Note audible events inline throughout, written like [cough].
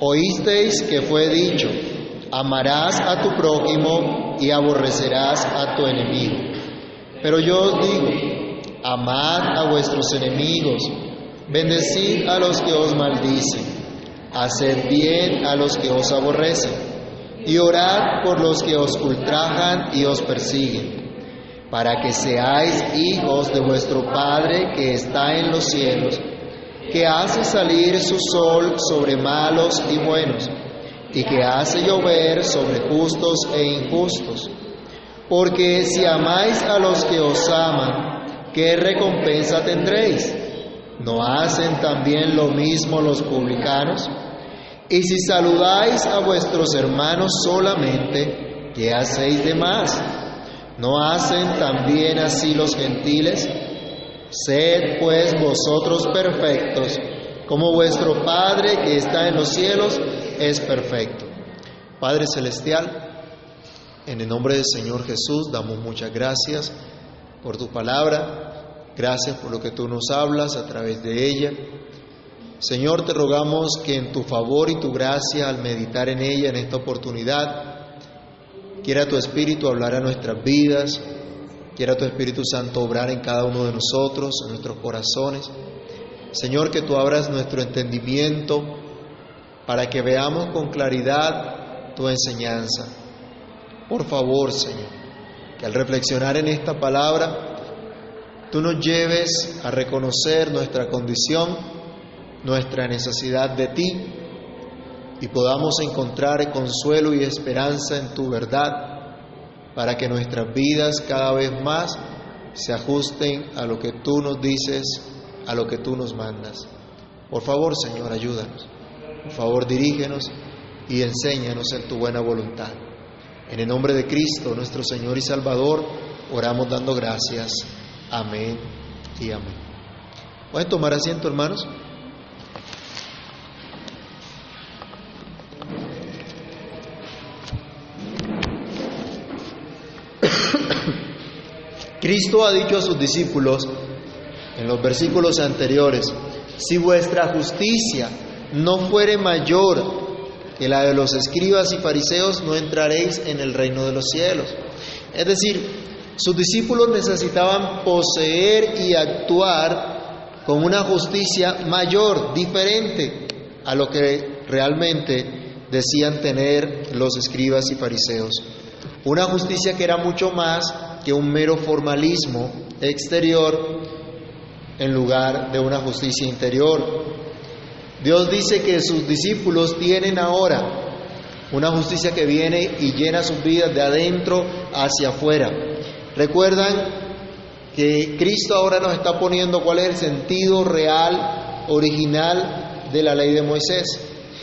Oísteis que fue dicho, amarás a tu prójimo y aborrecerás a tu enemigo. Pero yo os digo, amad a vuestros enemigos, bendecid a los que os maldicen, haced bien a los que os aborrecen, y orad por los que os ultrajan y os persiguen, para que seáis hijos de vuestro Padre que está en los cielos, que hace salir su sol sobre malos y buenos, y que hace llover sobre justos e injustos. Porque si amáis a los que os aman, ¿qué recompensa tendréis? ¿No hacen también lo mismo los publicanos? Y si saludáis a vuestros hermanos solamente, ¿qué hacéis de más? ¿No hacen también así los gentiles? Sed pues vosotros perfectos, como vuestro Padre que está en los cielos es perfecto. Padre Celestial, en el nombre del Señor Jesús damos muchas gracias por tu palabra, gracias por lo que tú nos hablas a través de ella. Señor, te rogamos que en tu favor y tu gracia al meditar en ella en esta oportunidad, quiera tu Espíritu hablar a nuestras vidas, quiera tu Espíritu Santo obrar en cada uno de nosotros, en nuestros corazones. Señor, que tú abras nuestro entendimiento para que veamos con claridad tu enseñanza. Por favor, Señor, que al reflexionar en esta palabra, tú nos lleves a reconocer nuestra condición, nuestra necesidad de ti, y podamos encontrar consuelo y esperanza en tu verdad, para que nuestras vidas cada vez más se ajusten a lo que tú nos dices, a lo que tú nos mandas. Por favor, Señor, ayúdanos. Por favor, dirígenos y enséñanos en tu buena voluntad. En el nombre de Cristo, nuestro Señor y Salvador, oramos dando gracias. Amén y amén. ¿Pueden tomar asiento, hermanos? Cristo ha dicho a sus discípulos en los versículos anteriores, si vuestra justicia no fuere mayor que la de los escribas y fariseos, no entraréis en el reino de los cielos. Es decir, sus discípulos necesitaban poseer y actuar con una justicia mayor, diferente a lo que realmente decían tener los escribas y fariseos. Una justicia que era mucho más que un mero formalismo exterior en lugar de una justicia interior. Dios dice que sus discípulos tienen ahora una justicia que viene y llena sus vidas de adentro hacia afuera. Recuerdan que Cristo ahora nos está poniendo cuál es el sentido real, original de la ley de Moisés.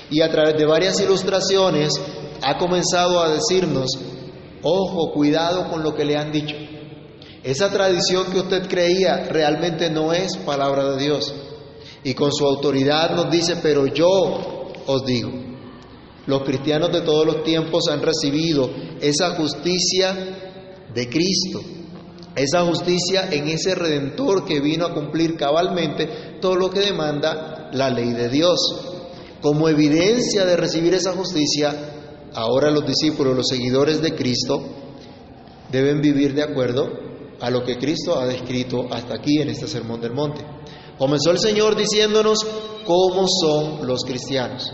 Y a través de varias ilustraciones ha comenzado a decirnos, ojo, cuidado con lo que le han dicho. Esa tradición que usted creía realmente no es palabra de Dios. Y con su autoridad nos dice, pero yo os digo, los cristianos de todos los tiempos han recibido esa justicia de Cristo, esa justicia en ese redentor que vino a cumplir cabalmente todo lo que demanda la ley de Dios. Como evidencia de recibir esa justicia, ahora los discípulos, los seguidores de Cristo, deben vivir de acuerdo a lo que Cristo ha descrito hasta aquí en este Sermón del Monte. Comenzó el Señor diciéndonos cómo son los cristianos.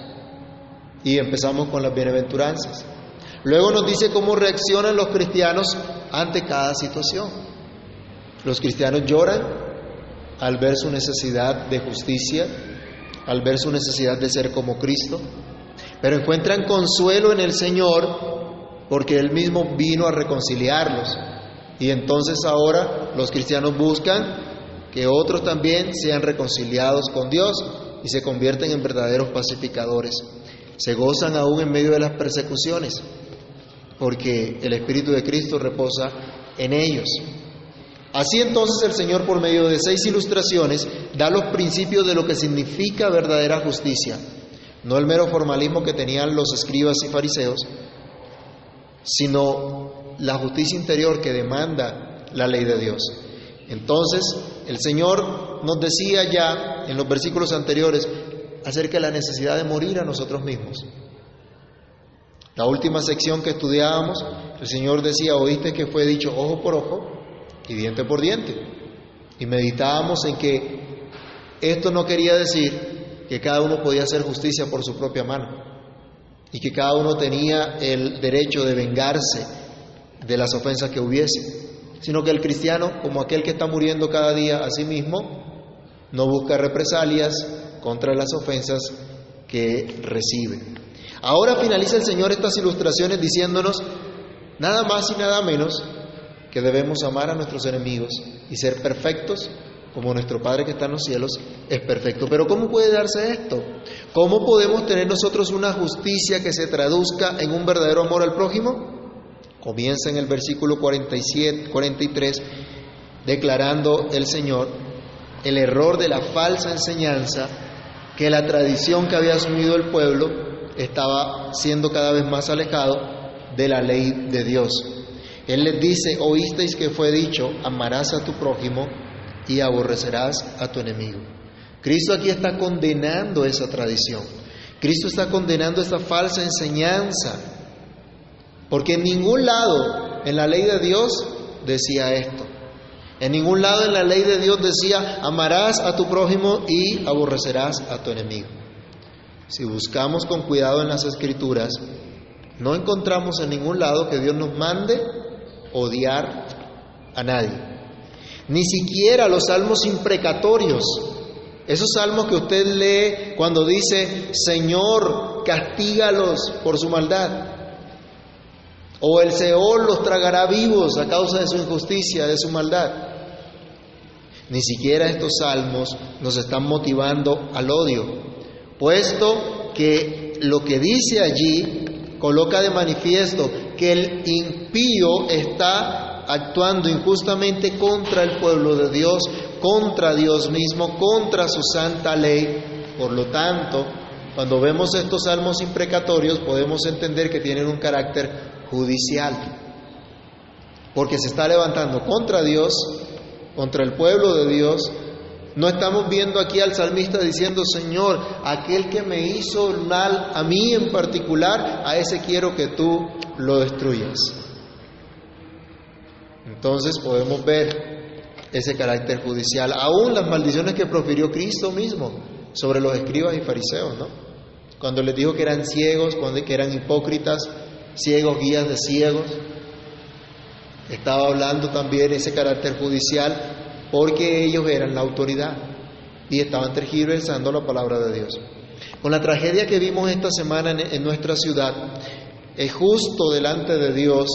Y empezamos con las bienaventuranzas. Luego nos dice cómo reaccionan los cristianos ante cada situación. Los cristianos lloran al ver su necesidad de justicia, al ver su necesidad de ser como Cristo, pero encuentran consuelo en el Señor porque Él mismo vino a reconciliarlos. Y entonces ahora los cristianos buscan que otros también sean reconciliados con Dios y se convierten en verdaderos pacificadores. Se gozan aún en medio de las persecuciones, porque el Espíritu de Cristo reposa en ellos. Así entonces el Señor, por medio de seis ilustraciones, da los principios de lo que significa verdadera justicia, no el mero formalismo que tenían los escribas y fariseos, sino la justicia interior que demanda la ley de Dios. Entonces, el Señor nos decía ya en los versículos anteriores acerca de la necesidad de morir a nosotros mismos. La última sección que estudiábamos, el Señor decía, oíste que fue dicho ojo por ojo y diente por diente. Y meditábamos en que esto no quería decir que cada uno podía hacer justicia por su propia mano y que cada uno tenía el derecho de vengarse de las ofensas que hubiese, sino que el cristiano, como aquel que está muriendo cada día a sí mismo, no busca represalias contra las ofensas que recibe. Ahora finaliza el Señor estas ilustraciones diciéndonos nada más y nada menos que debemos amar a nuestros enemigos y ser perfectos como nuestro Padre que está en los cielos es perfecto. Pero ¿cómo puede darse esto? ¿Cómo podemos tener nosotros una justicia que se traduzca en un verdadero amor al prójimo? Comienza en el versículo 47, 43, declarando el Señor el error de la falsa enseñanza que la tradición que había asumido el pueblo estaba siendo cada vez más alejado de la ley de Dios. Él les dice, oísteis que fue dicho, amarás a tu prójimo y aborrecerás a tu enemigo. Cristo aquí está condenando esa tradición. Cristo está condenando esa falsa enseñanza. Porque en ningún lado en la ley de Dios decía esto. En ningún lado en la ley de Dios decía, amarás a tu prójimo y aborrecerás a tu enemigo. Si buscamos con cuidado en las escrituras, no encontramos en ningún lado que Dios nos mande odiar a nadie. Ni siquiera los salmos imprecatorios, esos salmos que usted lee cuando dice, Señor, castígalos por su maldad. O el Seol los tragará vivos a causa de su injusticia, de su maldad. Ni siquiera estos salmos nos están motivando al odio, puesto que lo que dice allí coloca de manifiesto que el impío está actuando injustamente contra el pueblo de Dios, contra Dios mismo, contra su santa ley. Por lo tanto, cuando vemos estos salmos imprecatorios podemos entender que tienen un carácter judicial, porque se está levantando contra Dios, contra el pueblo de Dios, no estamos viendo aquí al salmista diciendo, Señor, aquel que me hizo mal a mí en particular, a ese quiero que tú lo destruyas. Entonces podemos ver ese carácter judicial, aún las maldiciones que profirió Cristo mismo sobre los escribas y fariseos, ¿no? Cuando les dijo que eran ciegos, cuando que eran hipócritas, ciegos, guías de ciegos. Estaba hablando también ese carácter judicial porque ellos eran la autoridad y estaban tergiversando la palabra de Dios. Con la tragedia que vimos esta semana en, nuestra ciudad, es justo delante de Dios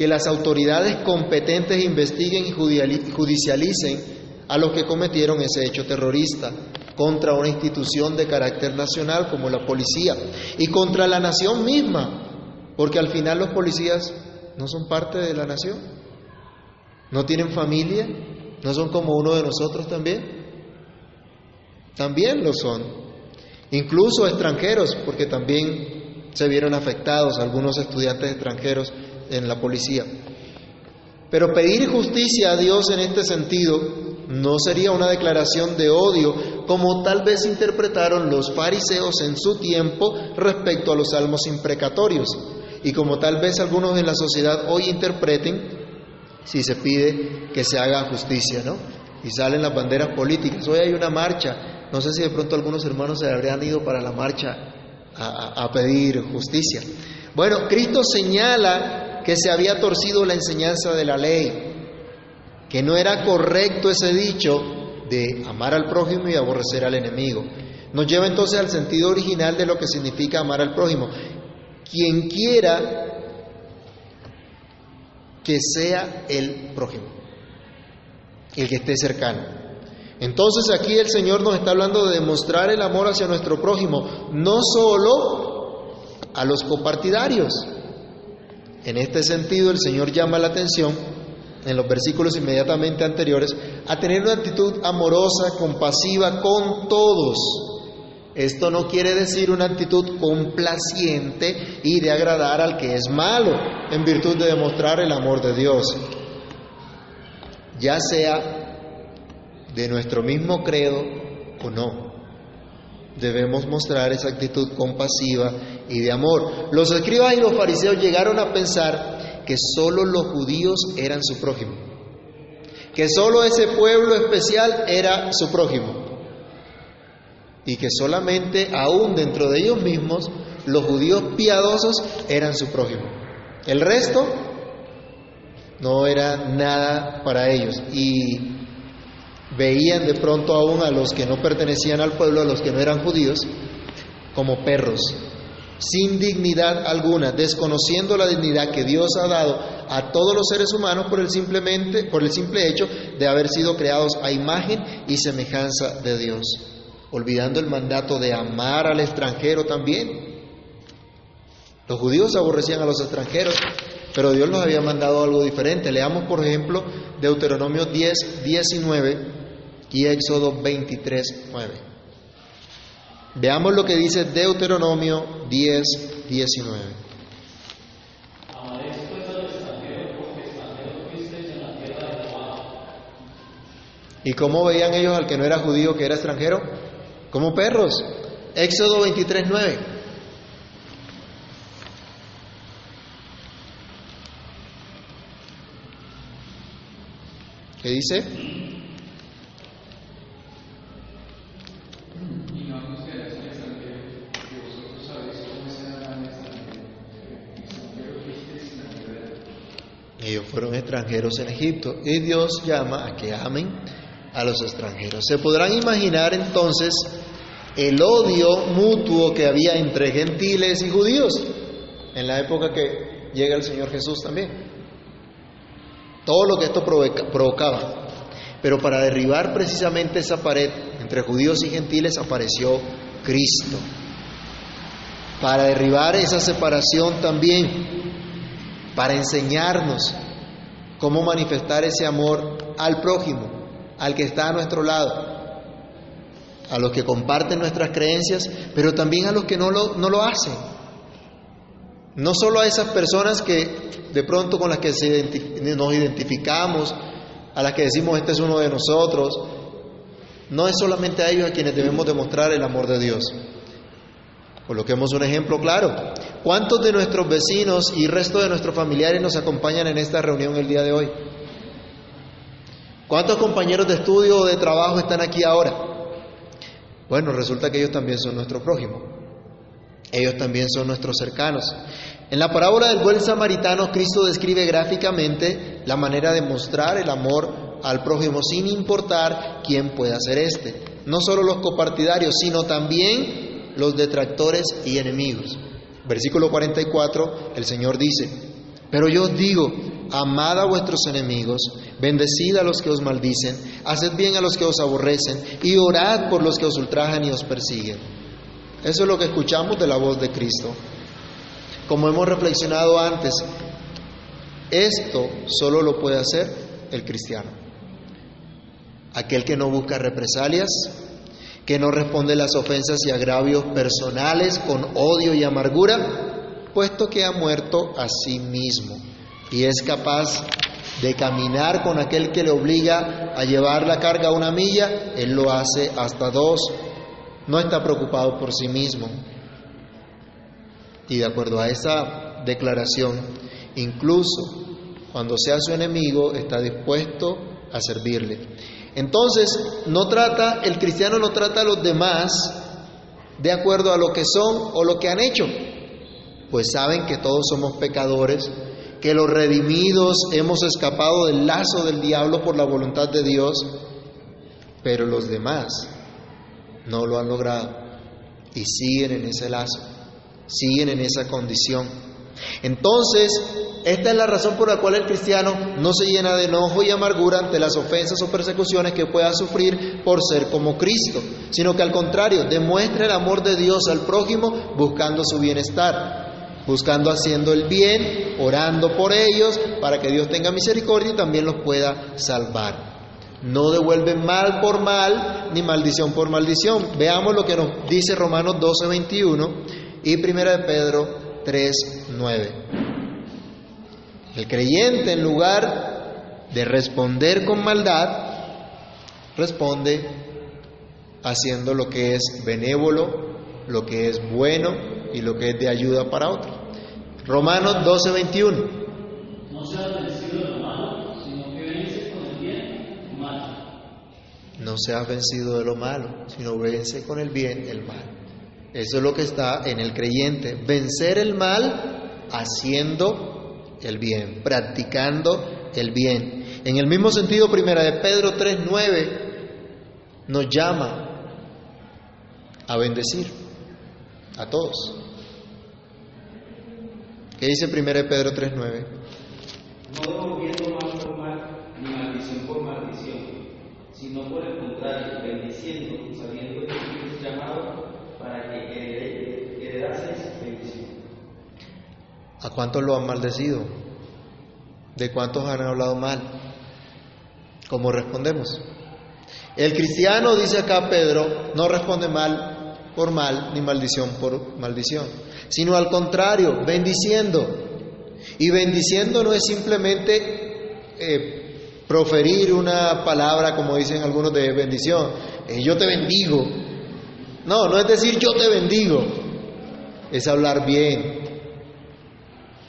que las autoridades competentes investiguen y judicialicen a los que cometieron ese hecho terrorista contra una institución de carácter nacional como la policía y contra la nación misma, porque al final los policías no son parte de la nación, no tienen familia, ¿No son como uno de nosotros también? También lo son. Incluso extranjeros, porque también se vieron afectados algunos estudiantes extranjeros en la policía. Pero pedir justicia a Dios en este sentido no sería una declaración de odio como tal vez interpretaron los fariseos en su tiempo respecto a los salmos imprecatorios y como tal vez algunos en la sociedad hoy interpreten si se pide que se haga justicia, ¿no? Y salen las banderas políticas. Hoy hay una marcha, no sé si de pronto algunos hermanos se habrían ido para la marcha a, a pedir justicia. Bueno, Cristo señala que se había torcido la enseñanza de la ley, que no era correcto ese dicho de amar al prójimo y aborrecer al enemigo. Nos lleva entonces al sentido original de lo que significa amar al prójimo. Quien quiera que sea el prójimo, el que esté cercano. Entonces aquí el Señor nos está hablando de demostrar el amor hacia nuestro prójimo, no solo a los copartidarios. En este sentido el Señor llama la atención en los versículos inmediatamente anteriores a tener una actitud amorosa, compasiva con todos esto no quiere decir una actitud complaciente y de agradar al que es malo, en virtud de demostrar el amor de Dios, ya sea de nuestro mismo credo o no. Debemos mostrar esa actitud compasiva y de amor. Los escribas y los fariseos llegaron a pensar que solo los judíos eran su prójimo, que solo ese pueblo especial era su prójimo y que solamente aún dentro de ellos mismos los judíos piadosos eran su prójimo. El resto no era nada para ellos y veían de pronto aún a los que no pertenecían al pueblo, a los que no eran judíos, como perros, sin dignidad alguna, desconociendo la dignidad que Dios ha dado a todos los seres humanos por el, simplemente, por el simple hecho de haber sido creados a imagen y semejanza de Dios, olvidando el mandato de amar al extranjero también. Los judíos aborrecían a los extranjeros, pero Dios los había mandado algo diferente. Leamos, por ejemplo, Deuteronomio 10, 19 y Éxodo 23, 9. Veamos lo que dice Deuteronomio 10, 19. ¿Y cómo veían ellos al que no era judío, que era extranjero? Como perros. Éxodo 23, 9. ¿Qué dice? Ellos fueron extranjeros en Egipto y Dios llama a que amen a los extranjeros. Se podrán imaginar entonces el odio mutuo que había entre gentiles y judíos en la época que llega el Señor Jesús también. Todo lo que esto provocaba. Pero para derribar precisamente esa pared entre judíos y gentiles apareció Cristo. Para derribar esa separación también para enseñarnos cómo manifestar ese amor al prójimo, al que está a nuestro lado, a los que comparten nuestras creencias, pero también a los que no lo, no lo hacen. No solo a esas personas que de pronto con las que nos identificamos, a las que decimos este es uno de nosotros, no es solamente a ellos a quienes debemos demostrar el amor de Dios, Coloquemos un ejemplo claro. ¿Cuántos de nuestros vecinos y resto de nuestros familiares nos acompañan en esta reunión el día de hoy? ¿Cuántos compañeros de estudio o de trabajo están aquí ahora? Bueno, resulta que ellos también son nuestro prójimo. Ellos también son nuestros cercanos. En la parábola del buen samaritano, Cristo describe gráficamente la manera de mostrar el amor al prójimo sin importar quién pueda ser este. No solo los copartidarios, sino también los detractores y enemigos. Versículo 44, el Señor dice, pero yo os digo, amad a vuestros enemigos, bendecid a los que os maldicen, haced bien a los que os aborrecen y orad por los que os ultrajan y os persiguen. Eso es lo que escuchamos de la voz de Cristo. Como hemos reflexionado antes, esto solo lo puede hacer el cristiano. Aquel que no busca represalias, que no responde las ofensas y agravios personales con odio y amargura, puesto que ha muerto a sí mismo y es capaz de caminar con aquel que le obliga a llevar la carga una milla, él lo hace hasta dos, no está preocupado por sí mismo. Y de acuerdo a esa declaración, incluso cuando sea su enemigo, está dispuesto a servirle. Entonces, no trata, el cristiano no trata a los demás de acuerdo a lo que son o lo que han hecho, pues saben que todos somos pecadores, que los redimidos hemos escapado del lazo del diablo por la voluntad de Dios, pero los demás no lo han logrado y siguen en ese lazo, siguen en esa condición. Entonces, esta es la razón por la cual el cristiano no se llena de enojo y amargura ante las ofensas o persecuciones que pueda sufrir por ser como Cristo, sino que al contrario, demuestra el amor de Dios al prójimo buscando su bienestar, buscando haciendo el bien, orando por ellos para que Dios tenga misericordia y también los pueda salvar. No devuelven mal por mal ni maldición por maldición. Veamos lo que nos dice Romanos 12, 21 y 1 de Pedro 3, 9. El creyente en lugar de responder con maldad, responde haciendo lo que es benévolo, lo que es bueno y lo que es de ayuda para otros. Romanos 12, 21. No seas vencido de lo malo, sino vence con el bien el mal. Eso es lo que está en el creyente, vencer el mal haciendo el bien, practicando el bien. En el mismo sentido, primera de Pedro 3:9 nos llama a bendecir a todos. ¿Qué dice primera de Pedro 3:9? no devolviendo mal por mal, ni maldición por maldición, sino por el contrario, bendiciendo, sabiendo que fuisteis llamados para que heredaseis bendición. ¿A cuántos lo han maldecido? ¿De cuántos han hablado mal? ¿Cómo respondemos? El cristiano, dice acá Pedro, no responde mal por mal ni maldición por maldición, sino al contrario, bendiciendo. Y bendiciendo no es simplemente eh, proferir una palabra, como dicen algunos, de bendición. eh, yo te bendigo. No, no es decir yo te bendigo. Es hablar bien,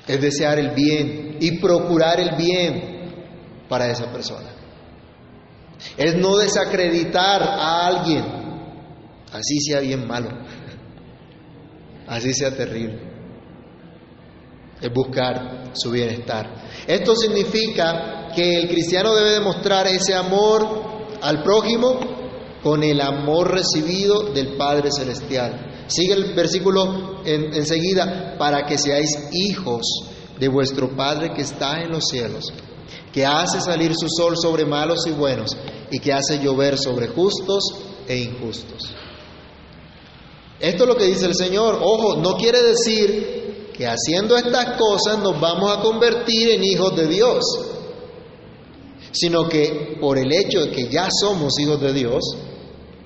es desear el bien y procurar el bien para esa persona. Es no desacreditar a alguien, así sea bien malo, así sea terrible. Es buscar su bienestar. Esto significa que el cristiano debe demostrar ese amor al prójimo con el amor recibido del Padre Celestial. Sigue el versículo en- enseguida, para que seáis hijos de vuestro Padre que está en los cielos, que hace salir su sol sobre malos y buenos, y que hace llover sobre justos e injustos. Esto es lo que dice el Señor. Ojo, no quiere decir que haciendo estas cosas nos vamos a convertir en hijos de Dios, sino que por el hecho de que ya somos hijos de Dios,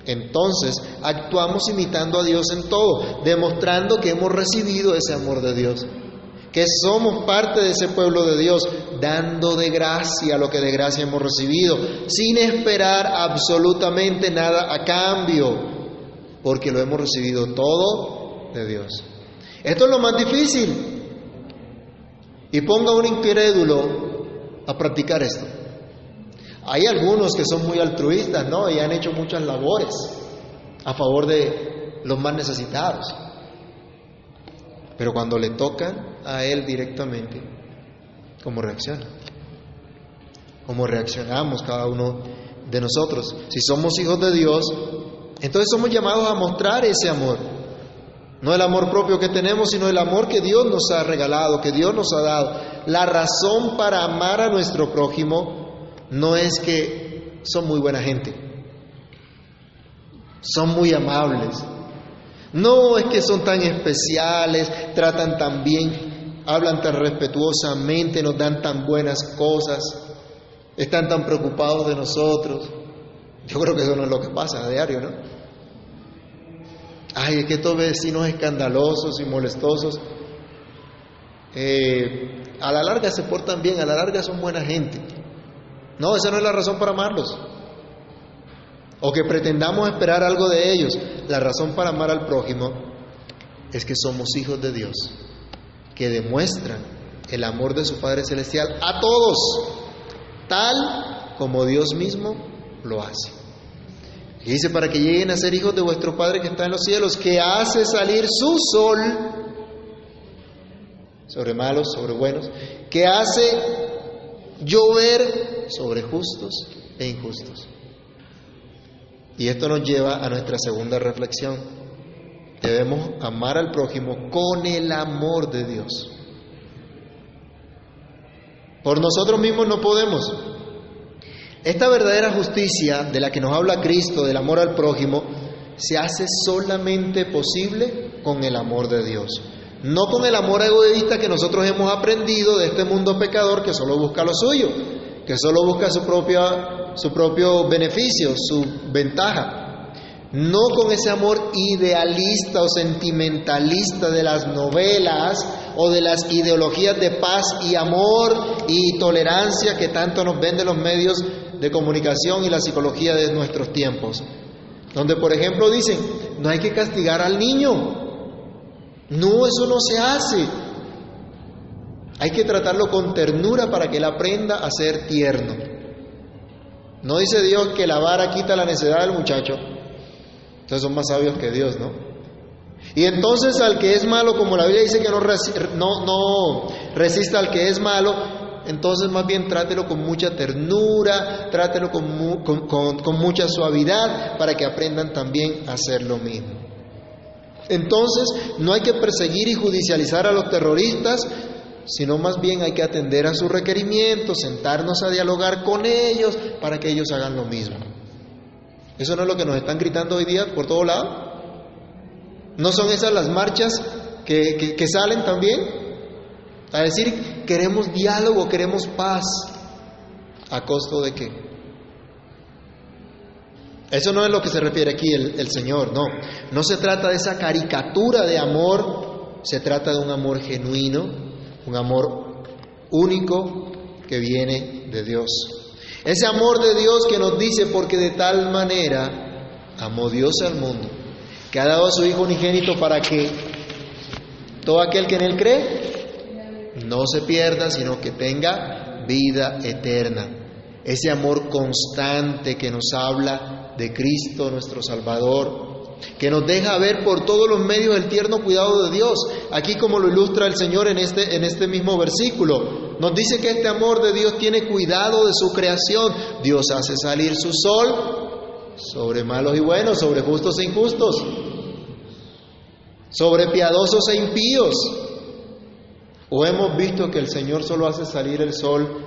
entonces actuamos imitando a Dios en todo, demostrando que hemos recibido ese amor de Dios, que somos parte de ese pueblo de Dios, dando de gracia lo que de gracia hemos recibido, sin esperar absolutamente nada a cambio, porque lo hemos recibido todo de Dios. Esto es lo más difícil. Y ponga un incrédulo a practicar esto. Hay algunos que son muy altruistas, ¿no? Y han hecho muchas labores a favor de los más necesitados. Pero cuando le tocan a él directamente, ¿cómo reacciona? ¿Cómo reaccionamos cada uno de nosotros? Si somos hijos de Dios, entonces somos llamados a mostrar ese amor. No el amor propio que tenemos, sino el amor que Dios nos ha regalado, que Dios nos ha dado. La razón para amar a nuestro prójimo no es que son muy buena gente, son muy amables. No es que son tan especiales, tratan tan bien, hablan tan respetuosamente, nos dan tan buenas cosas, están tan preocupados de nosotros. Yo creo que eso no es lo que pasa a diario, ¿no? Ay, es que estos vecinos escandalosos y molestosos, eh, a la larga se portan bien, a la larga son buena gente. No, esa no es la razón para amarlos. O que pretendamos esperar algo de ellos. La razón para amar al prójimo es que somos hijos de Dios, que demuestran el amor de su Padre Celestial a todos, tal como Dios mismo lo hace. Y dice, para que lleguen a ser hijos de vuestro Padre que está en los cielos, que hace salir su sol sobre malos, sobre buenos, que hace llover sobre justos e injustos. Y esto nos lleva a nuestra segunda reflexión. Debemos amar al prójimo con el amor de Dios. Por nosotros mismos no podemos. Esta verdadera justicia de la que nos habla Cristo, del amor al prójimo, se hace solamente posible con el amor de Dios. No con el amor egoísta que nosotros hemos aprendido de este mundo pecador que solo busca lo suyo, que solo busca su, propia, su propio beneficio, su ventaja. No con ese amor idealista o sentimentalista de las novelas o de las ideologías de paz y amor y tolerancia que tanto nos venden los medios de comunicación y la psicología de nuestros tiempos. donde por ejemplo dicen, no hay que castigar al niño. No, eso no se hace. Hay que tratarlo con ternura para que él aprenda a ser tierno. No dice Dios que la vara quita la necedad del muchacho. Entonces son más sabios que Dios, ¿no? Y entonces al que es malo, como la Biblia dice que no, no, resista al que es malo, entonces más bien trátelo con mucha ternura, trátelo con, con, mucha suavidad para que aprendan también a hacer lo mismo. Entonces no hay que perseguir y judicializar a los terroristas, sino más bien hay que atender a sus requerimientos, sentarnos a dialogar con ellos para que ellos hagan lo mismo. ¿Eso no es lo que nos están gritando hoy día por todo lado? ¿No son esas las marchas que, que salen también? A decir, queremos diálogo, queremos paz. ¿A costo de qué? Eso no es lo que se refiere aquí el, el, Señor, no. No se trata de esa caricatura de amor, se trata de un amor genuino, un amor único que viene de Dios. Ese amor de Dios que nos dice, porque de tal manera amó Dios al mundo, que ha dado a su Hijo unigénito para que todo aquel que en Él cree no se pierda, sino que tenga vida eterna. Ese amor constante que nos habla de Cristo, nuestro Salvador, que nos deja ver por todos los medios el tierno cuidado de Dios. Aquí como lo ilustra el Señor en este, en este mismo versículo, nos dice que este amor de Dios tiene cuidado de su creación. Dios hace salir su sol sobre malos y buenos, sobre justos e injustos, sobre piadosos e impíos. ¿O hemos visto que el Señor solo hace salir el sol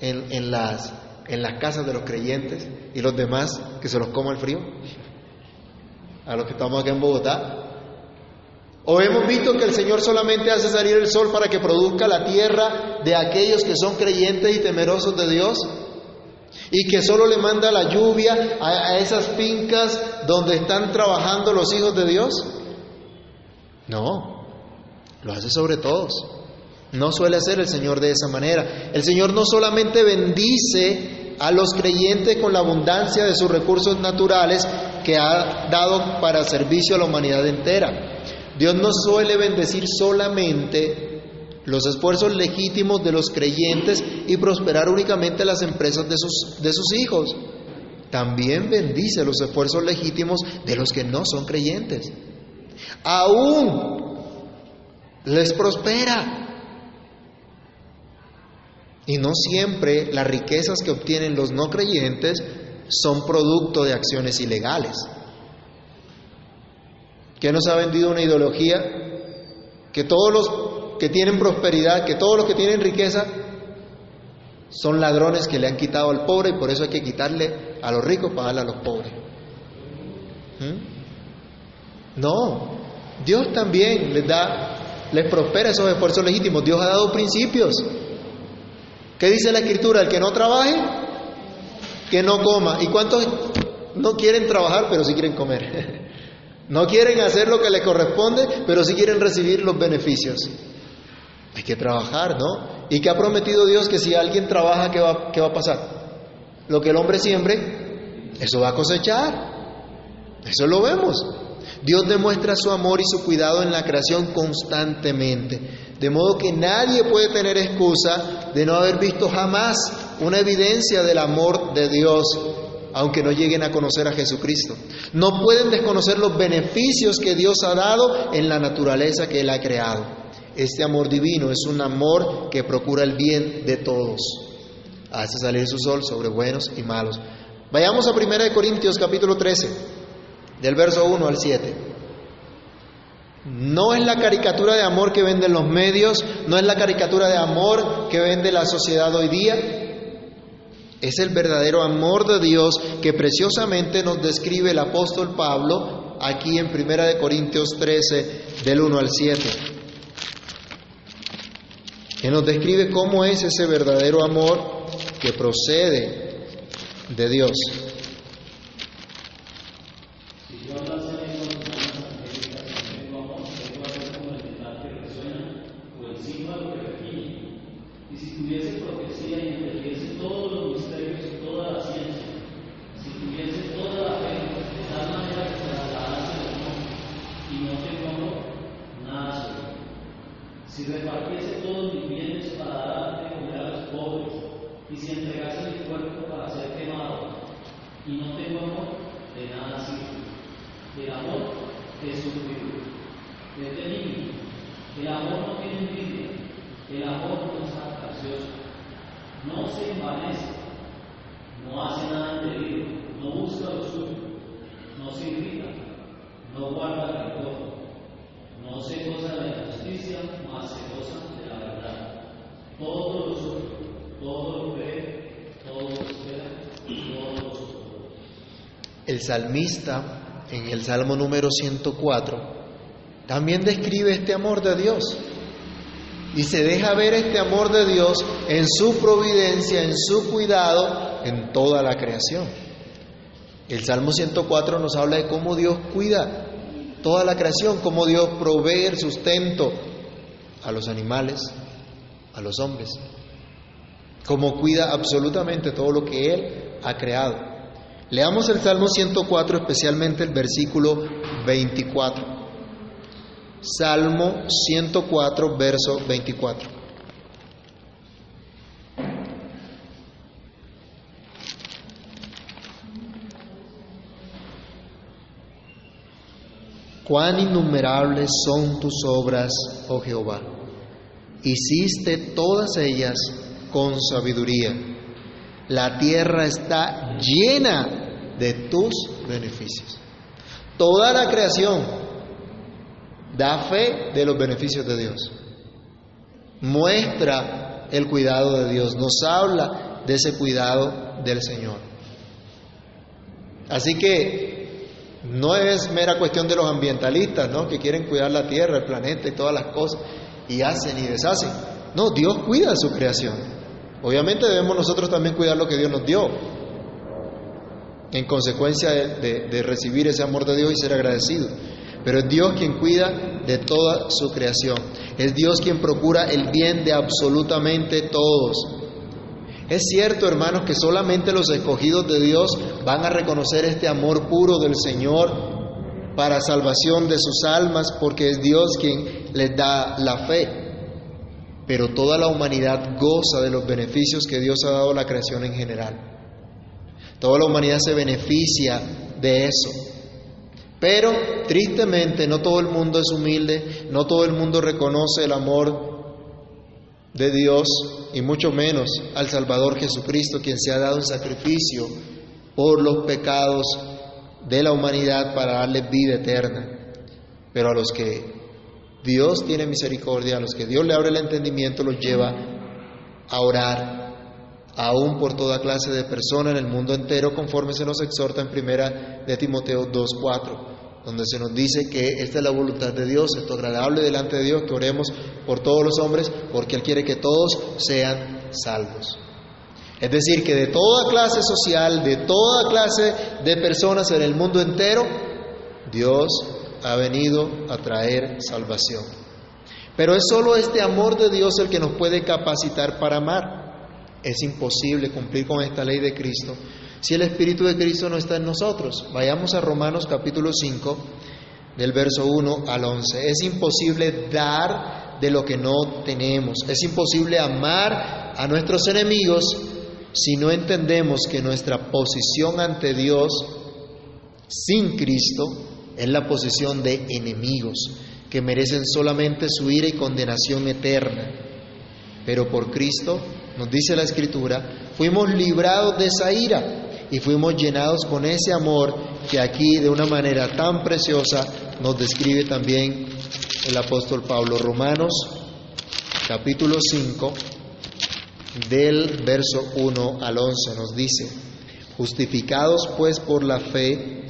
en, las, en las casas de los creyentes y los demás que se los coma el frío? A los que estamos aquí en Bogotá. ¿O hemos visto que el Señor solamente hace salir el sol para que produzca la tierra de aquellos que son creyentes y temerosos de Dios? Y que solo le manda la lluvia a, a esas fincas donde están trabajando los hijos de Dios? No, lo hace sobre todos. No suele hacer el Señor de esa manera. El Señor no solamente bendice a los creyentes con la abundancia de sus recursos naturales que ha dado para servicio a la humanidad entera. Dios no suele bendecir solamente los esfuerzos legítimos de los creyentes y prosperar únicamente las empresas de sus, de sus hijos. También bendice los esfuerzos legítimos de los que no son creyentes. Aún les prospera. Y no siempre las riquezas que obtienen los no creyentes son producto de acciones ilegales. ¿Quién nos ha vendido una ideología? Que todos los que tienen prosperidad, que todos los que tienen riqueza son ladrones que le han quitado al pobre y por eso hay que quitarle a los ricos para darle a los pobres. ¿Mm? No, Dios también les da les prospera esos esfuerzos legítimos. Dios ha dado principios. ¿Qué dice la Escritura? El que no trabaje, que no coma. ¿Y cuántos no quieren trabajar, pero sí quieren comer? [laughs] No quieren hacer lo que les corresponde, pero sí quieren recibir los beneficios. Hay que trabajar, ¿no? ¿Y qué ha prometido Dios? Que si alguien trabaja, ¿qué va, qué va a pasar? Lo que el hombre siembre, eso va a cosechar. Eso lo vemos. Dios demuestra su amor y su cuidado en la creación constantemente, de modo que nadie puede tener excusa de no haber visto jamás una evidencia del amor de Dios, aunque no lleguen a conocer a Jesucristo. No pueden desconocer los beneficios que Dios ha dado en la naturaleza que Él ha creado. Este amor divino es un amor que procura el bien de todos. Hace salir su sol sobre buenos y malos. Vayamos a 1 Corintios capítulo 13 del verso 1 al 7. No es la caricatura de amor que venden los medios, no es la caricatura de amor que vende la sociedad hoy día. Es el verdadero amor de Dios que preciosamente nos describe el apóstol Pablo aquí en 1 de Corintios 13 del 1 al 7. Que nos describe cómo es ese verdadero amor que procede de Dios. todos los misterios y toda la ciencia, si tuviese toda la fe, si repartiese todos mis bienes para dar de comer a los pobres, y si entregase mi cuerpo para ser quemado, y no tengo amor, de nada sirve. El amor es un virtud, es benigno. El amor no tiene envidia, el amor no es gracioso, no se envanece, no hace nada indebido, no busca lo suyo, no se irrita, no guarda rencor, no se goza de la justicia, más se goza de la verdad. Todo lo sufre, todo lo cree, todo lo espera, todo lo soporta. El salmista, en el Salmo número 104, también describe este amor de Dios. Y se deja ver este amor de Dios en su providencia, en su cuidado, en toda la creación. El Salmo 104 nos habla de cómo Dios cuida toda la creación, cómo Dios provee el sustento a los animales, a los hombres, cómo cuida absolutamente todo lo que Él ha creado. Leamos el Salmo 104, especialmente el versículo 24. Salmo 104, verso 24. Cuán innumerables son tus obras, oh Jehová. Hiciste todas ellas con sabiduría. La tierra está llena de tus beneficios. Toda la creación da fe de los beneficios de Dios. Muestra el cuidado de Dios, nos habla de ese cuidado del Señor. Así que no es mera cuestión de los ambientalistas, ¿no? Que quieren cuidar la tierra, el planeta y todas las cosas y hacen y deshacen. No, Dios cuida su creación. Obviamente debemos nosotros también cuidar lo que Dios nos dio, en consecuencia de, recibir ese amor de Dios y ser agradecido. Pero es Dios quien cuida de toda su creación. Es Dios quien procura el bien de absolutamente todos. Es cierto, hermanos, que solamente los escogidos de Dios van a reconocer este amor puro del Señor para salvación de sus almas, porque es Dios quien les da la fe. Pero toda la humanidad goza de los beneficios que Dios ha dado a la creación en general. Toda la humanidad se beneficia de eso. Pero tristemente no todo el mundo es humilde, no todo el mundo reconoce el amor de Dios y mucho menos al Salvador Jesucristo, quien se ha dado en sacrificio por los pecados de la humanidad para darle vida eterna. Pero a los que Dios tiene misericordia, a los que Dios le abre el entendimiento, los lleva a orar, aún por toda clase de personas en el mundo entero, conforme se nos exhorta en primera de Timoteo 2.4 donde se nos dice que esta es la voluntad de Dios, esto agradable delante de Dios, que oremos por todos los hombres, porque Él quiere que todos sean salvos. Es decir, que de toda clase social, de toda clase de personas en el mundo entero, Dios ha venido a traer salvación. Pero es solo este amor de Dios el que nos puede capacitar para amar. Es imposible cumplir con esta ley de Cristo si el Espíritu de Cristo no está en nosotros. Vayamos a Romanos capítulo 5, del verso 1 al 11. Es imposible dar de lo que no tenemos. Es imposible amar a nuestros enemigos si no entendemos que nuestra posición ante Dios sin Cristo es la posición de enemigos que merecen solamente su ira y condenación eterna. Pero por Cristo, nos dice la Escritura, fuimos librados de esa ira y fuimos llenados con ese amor que aquí de una manera tan preciosa nos describe también el apóstol Pablo. Romanos capítulo 5 del verso 1 al 11 nos dice, justificados pues por la fe,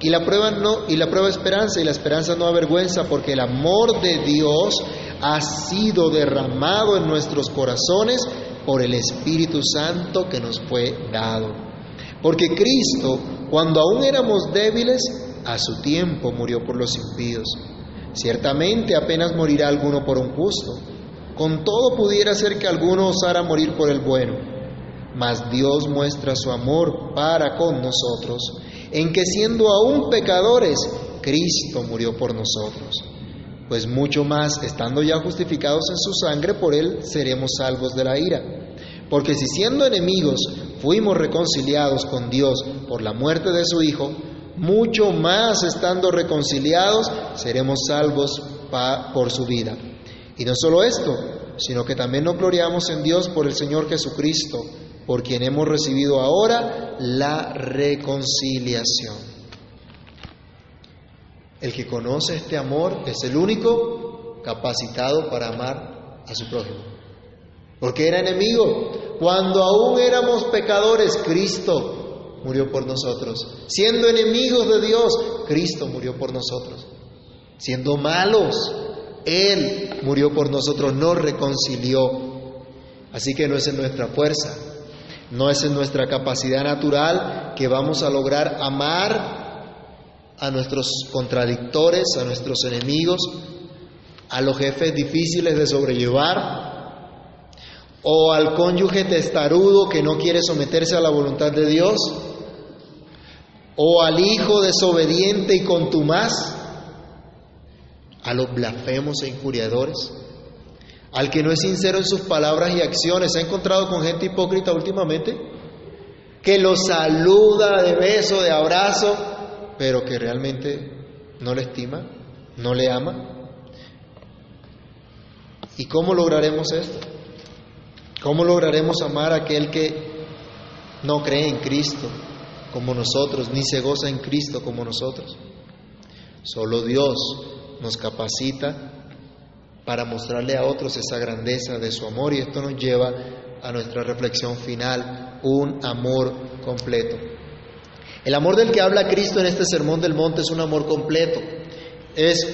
y la prueba no y la prueba esperanza y la esperanza no avergüenza porque el amor de Dios ha sido derramado en nuestros corazones por el Espíritu Santo que nos fue dado. Porque Cristo, cuando aún éramos débiles, a su tiempo murió por los impíos. Ciertamente apenas morirá alguno por un justo. Con todo pudiera ser que alguno osara morir por el bueno. Mas Dios muestra su amor para con nosotros, en que siendo aún pecadores, Cristo murió por nosotros. Pues mucho más, estando ya justificados en su sangre, por él seremos salvos de la ira. Porque si siendo enemigos fuimos reconciliados con Dios por la muerte de su Hijo, mucho más estando reconciliados seremos salvos por su vida. Y no solo esto, sino que también nos gloriamos en Dios por el Señor Jesucristo, por quien hemos recibido ahora la reconciliación. El que conoce este amor es el único capacitado para amar a su prójimo. Porque era enemigo. Cuando aún éramos pecadores, Cristo murió por nosotros. Siendo enemigos de Dios, Cristo murió por nosotros. Siendo malos, Él murió por nosotros, nos reconcilió. Así que no es en nuestra fuerza, no es en nuestra capacidad natural que vamos a lograr amar a nuestros contradictores, a nuestros enemigos, a los jefes difíciles de sobrellevar, o al cónyuge testarudo que no quiere someterse a la voluntad de Dios, o al hijo desobediente y contumaz, a los blasfemos e injuriadores, al que no es sincero en sus palabras y acciones. ¿Se ha encontrado con gente hipócrita últimamente? Que lo saluda de beso, de abrazo, pero que realmente no le estima, no le ama. ¿Y cómo lograremos esto? ¿Cómo lograremos amar a aquel que no cree en Cristo como nosotros, ni se goza en Cristo como nosotros? Solo Dios nos capacita para mostrarle a otros esa grandeza de su amor y esto nos lleva a nuestra reflexión final, un amor completo. El amor del que habla Cristo en este sermón del monte es un amor completo. Es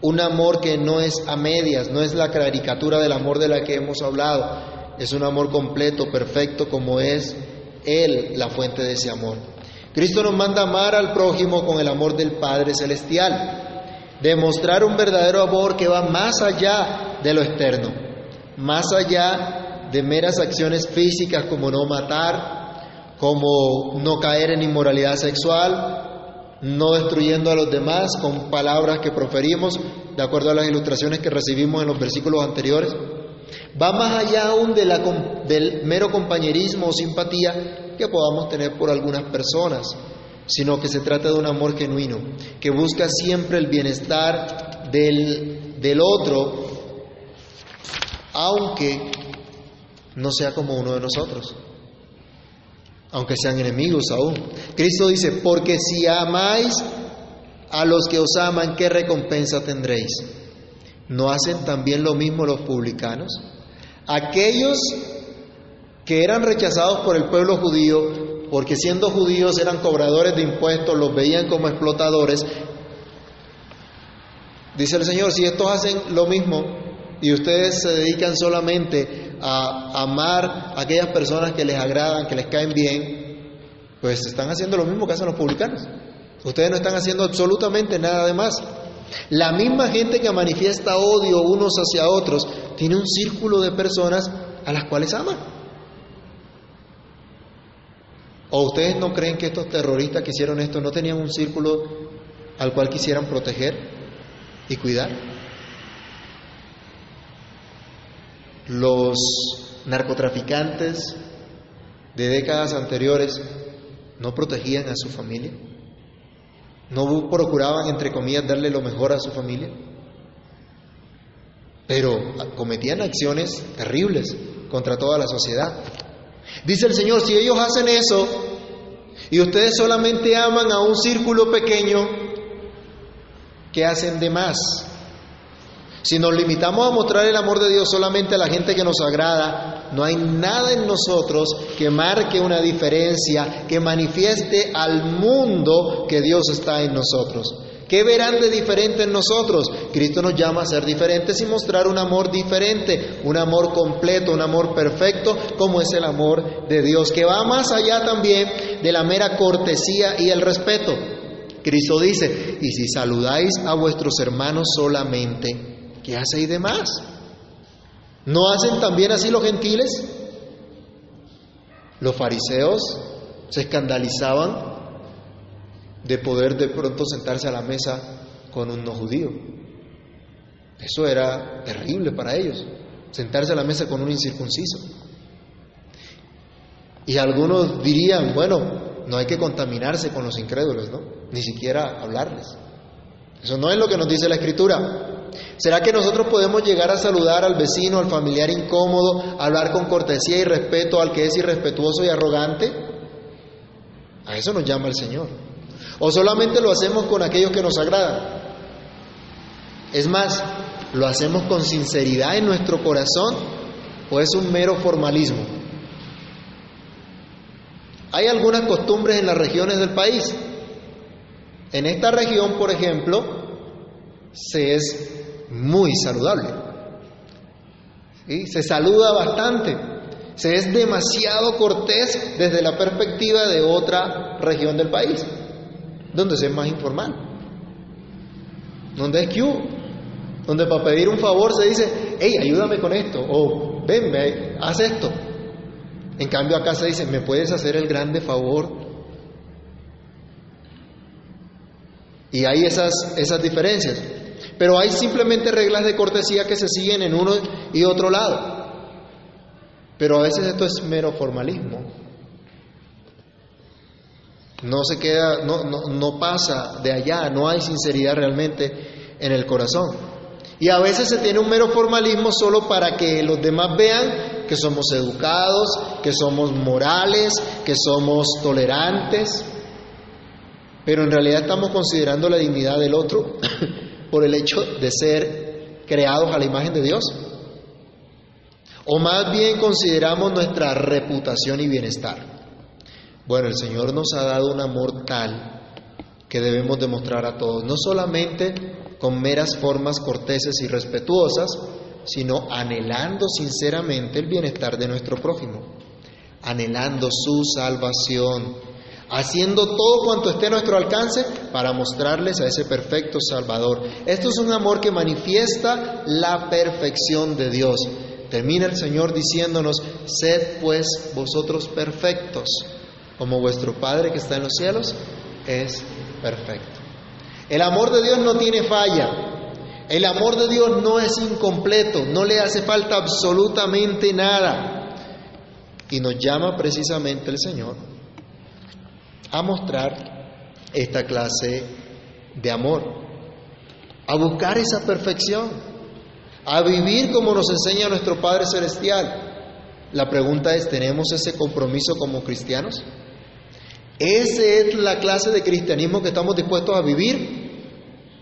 un amor que no es a medias, no es la caricatura del amor de la que hemos hablado. Es un amor completo, perfecto, como es Él la fuente de ese amor. Cristo nos manda amar al prójimo con el amor del Padre Celestial, demostrar un verdadero amor que va más allá de lo externo, más allá de meras acciones físicas como no matar, como no caer en inmoralidad sexual, no destruyendo a los demás con palabras que proferimos, de acuerdo a las ilustraciones que recibimos en los versículos anteriores. Va más allá aún del mero compañerismo o simpatía que podamos tener por algunas personas, sino que se trata de un amor genuino, que busca siempre el bienestar del, del otro, aunque no sea como uno de nosotros aunque sean enemigos aún. Cristo dice, porque si amáis a los que os aman, ¿qué recompensa tendréis? ¿No hacen también lo mismo los publicanos? Aquellos que eran rechazados por el pueblo judío, porque siendo judíos eran cobradores de impuestos, los veían como explotadores, dice el Señor, si estos hacen lo mismo y ustedes se dedican solamente a amar a aquellas personas que les agradan, que les caen bien, pues están haciendo lo mismo que hacen los publicanos. Ustedes no están haciendo absolutamente nada de más. La misma gente que manifiesta odio unos hacia otros tiene un círculo de personas a las cuales ama. ¿O ustedes no creen que estos terroristas que hicieron esto no tenían un círculo al cual quisieran proteger y cuidar? Los narcotraficantes de décadas anteriores no protegían a su familia, no procuraban, entre comillas, darle lo mejor a su familia, pero cometían acciones terribles contra toda la sociedad. Dice el Señor, si ellos hacen eso y ustedes solamente aman a un círculo pequeño, ¿qué hacen de más? Si nos limitamos a mostrar el amor de Dios solamente a la gente que nos agrada, no hay nada en nosotros que marque una diferencia, que manifieste al mundo que Dios está en nosotros, ¿Qué verán de diferente en nosotros? Cristo nos llama a ser diferentes y mostrar un amor diferente, un amor completo, un amor perfecto, como es el amor de Dios, que va más allá también de la mera cortesía y el respeto. Cristo dice, y si saludáis a vuestros hermanos solamente, ¿qué hacéis de más? ¿No hacen también así los gentiles? Los fariseos se escandalizaban de poder de pronto sentarse a la mesa con un no judío. Eso era terrible para ellos, sentarse a la mesa con un incircunciso. Y algunos dirían, bueno, no hay que contaminarse con los incrédulos, ¿no? Ni siquiera hablarles. Eso no es lo que nos dice la Escritura. ¿Será que nosotros podemos llegar a saludar al vecino, al familiar incómodo, hablar con cortesía y respeto al que es irrespetuoso y arrogante? A eso nos llama el Señor. ¿O solamente lo hacemos con aquellos que nos agradan? Es más, ¿lo hacemos con sinceridad en nuestro corazón o es un mero formalismo? Hay algunas costumbres en las regiones del país. En esta región, por ejemplo, se es muy saludable. Se saluda bastante. Se es demasiado cortés desde la perspectiva de otra región del país, donde se es más informal. Donde es que donde para pedir un favor se dice, hey, ayúdame con esto, o ven, ve, haz esto. En cambio acá se dice, ¿me puedes hacer el grande favor? Y hay esas, esas diferencias. Pero hay simplemente reglas de cortesía que se siguen en uno y otro lado. Pero a veces esto es mero formalismo. No se queda, no, no, no pasa de allá, no hay sinceridad realmente en el corazón. Y a veces se tiene un mero formalismo solo para que los demás vean que somos educados, que somos morales, que somos tolerantes, pero en realidad estamos considerando la dignidad del otro [coughs] por el hecho de ser creados a la imagen de Dios. O más bien consideramos nuestra reputación y bienestar. Bueno, el Señor nos ha dado un amor tal que debemos demostrar a todos, no solamente con meras formas corteses y respetuosas, sino anhelando sinceramente el bienestar de nuestro prójimo, anhelando su salvación, haciendo todo cuanto esté a nuestro alcance para mostrarles a ese perfecto Salvador. Esto es un amor que manifiesta la perfección de Dios. Termina el Señor diciéndonos, sed pues vosotros perfectos, como vuestro Padre que está en los cielos es perfecto. El amor de Dios no tiene falla. El amor de Dios no es incompleto, no le hace falta absolutamente nada. Y nos llama precisamente el Señor a mostrar esta clase de amor, a buscar esa perfección, a vivir como nos enseña nuestro Padre Celestial. La pregunta es, ¿tenemos ese compromiso como cristianos? ¿Esa es la clase de cristianismo que estamos dispuestos a vivir?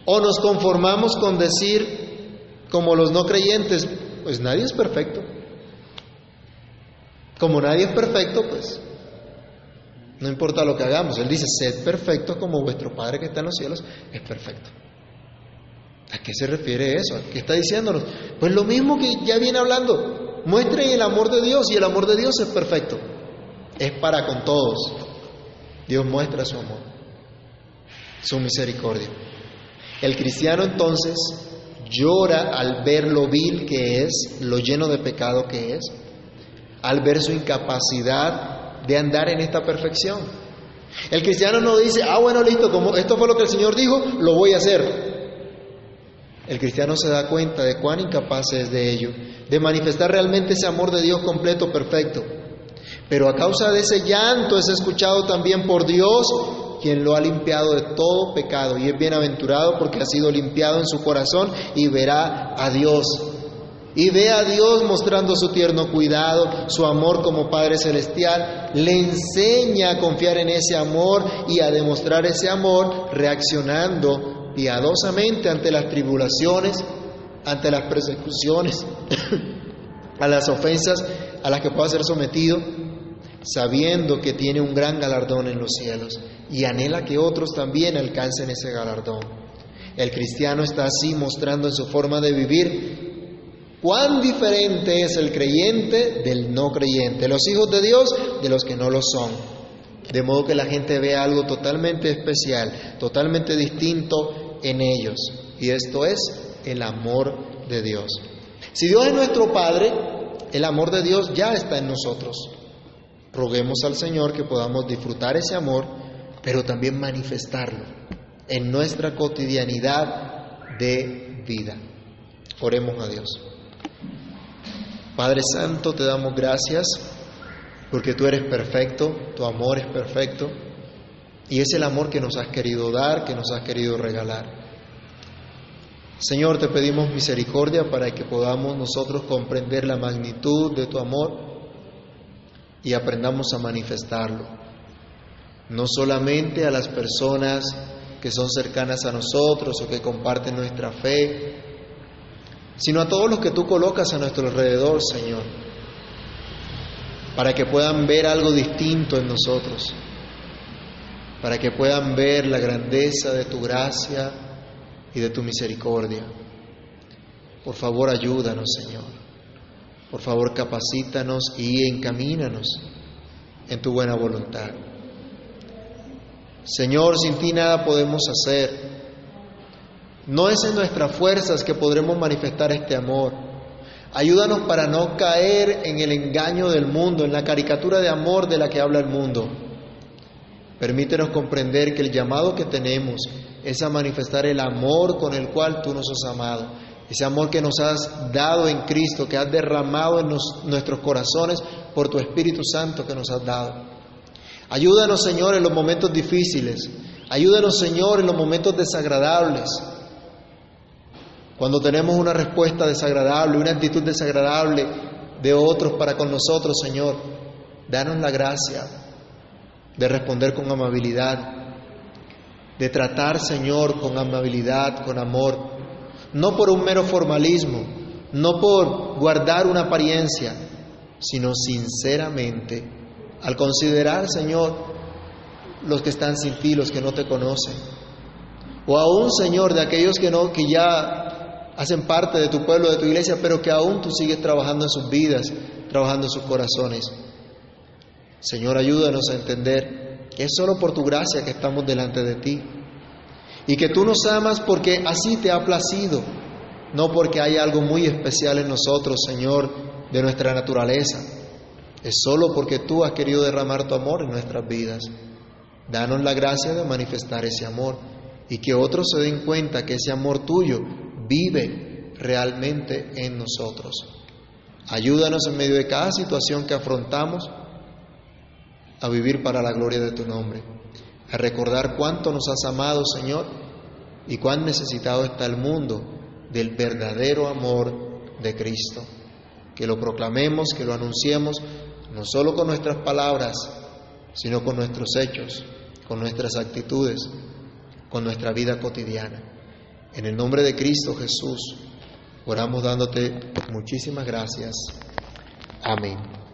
¿O nos conformamos con decir, como los no creyentes, pues nadie es perfecto? Como nadie es perfecto, pues no importa lo que hagamos. Él dice, sed perfectos como vuestro Padre que está en los cielos es perfecto. ¿A qué se refiere eso? ¿Qué está diciéndonos? Pues lo mismo que ya viene hablando. Muestre el amor de Dios y el amor de Dios es perfecto. Es para con todos. Dios muestra su amor, su misericordia. El cristiano entonces llora al ver lo vil que es, lo lleno de pecado que es, al ver su incapacidad de andar en esta perfección. El cristiano no dice, ah, bueno, listo, como esto fue lo que el Señor dijo, lo voy a hacer. El cristiano se da cuenta de cuán incapaz es de ello, de manifestar realmente ese amor de Dios completo, perfecto. Pero a causa de ese llanto es escuchado también por Dios, quien lo ha limpiado de todo pecado. Y es bienaventurado porque ha sido limpiado en su corazón y verá a Dios. Y ve a Dios mostrando su tierno cuidado, su amor como Padre Celestial, le enseña a confiar en ese amor y a demostrar ese amor reaccionando piadosamente ante las tribulaciones, ante las persecuciones, [coughs] a las ofensas a las que pueda ser sometido, sabiendo que tiene un gran galardón en los cielos y anhela que otros también alcancen ese galardón. El cristiano está así mostrando en su forma de vivir cuán diferente es el creyente del no creyente, los hijos de Dios de los que no lo son. De modo que la gente vea algo totalmente especial, totalmente distinto en ellos. Y esto es el amor de Dios. Si Dios es nuestro Padre, el amor de Dios ya está en nosotros. Roguemos al Señor que podamos disfrutar ese amor, pero también manifestarlo en nuestra cotidianidad de vida. Oremos a Dios. Padre Santo, te damos gracias porque tú eres perfecto, tu amor es perfecto y es el amor que nos has querido dar, que nos has querido regalar. Señor, te pedimos misericordia para que podamos nosotros comprender la magnitud de tu amor y aprendamos a manifestarlo, no solamente a las personas que son cercanas a nosotros o que comparten nuestra fe, sino a todos los que tú colocas a nuestro alrededor, Señor, para que puedan ver algo distinto en nosotros, para que puedan ver la grandeza de tu gracia y de tu misericordia. Por favor, ayúdanos, Señor. Por favor, capacítanos y encamínanos en tu buena voluntad. Señor, sin ti nada podemos hacer. No es en nuestras fuerzas que podremos manifestar este amor. Ayúdanos para no caer en el engaño del mundo, en la caricatura de amor de la que habla el mundo. Permítenos comprender que el llamado que tenemos es a manifestar el amor con el cual tú nos has amado. Ese amor que nos has dado en Cristo, que has derramado en nuestros corazones por tu Espíritu Santo que nos has dado. Ayúdanos, Señor, en los momentos difíciles. Ayúdanos, Señor, en los momentos desagradables. Cuando tenemos una respuesta desagradable, una actitud desagradable de otros para con nosotros, Señor, danos la gracia de responder con amabilidad, de tratar, Señor, con amabilidad, con amor, no por un mero formalismo, no por guardar una apariencia, sino sinceramente al considerar, Señor, los que están sin ti, los que no te conocen, o aún, Señor, de aquellos que no, que ya hacen parte de tu pueblo, de tu iglesia, pero que aún tú sigues trabajando en sus vidas, trabajando en sus corazones. Señor, ayúdanos a entender que es solo por tu gracia que estamos delante de ti y que tú nos amas porque así te ha placido, no porque hay algo muy especial en nosotros, Señor, de nuestra naturaleza. Es solo porque tú has querido derramar tu amor en nuestras vidas. Danos la gracia de manifestar ese amor y que otros se den cuenta que ese amor tuyo vive realmente en nosotros. Ayúdanos en medio de cada situación que afrontamos a vivir para la gloria de tu nombre, a recordar cuánto nos has amado, Señor, y cuán necesitado está el mundo del verdadero amor de Cristo. Que lo proclamemos, que lo anunciemos, no solo con nuestras palabras, sino con nuestros hechos, con nuestras actitudes, con nuestra vida cotidiana. En el nombre de Cristo Jesús, oramos dándote muchísimas gracias. Amén.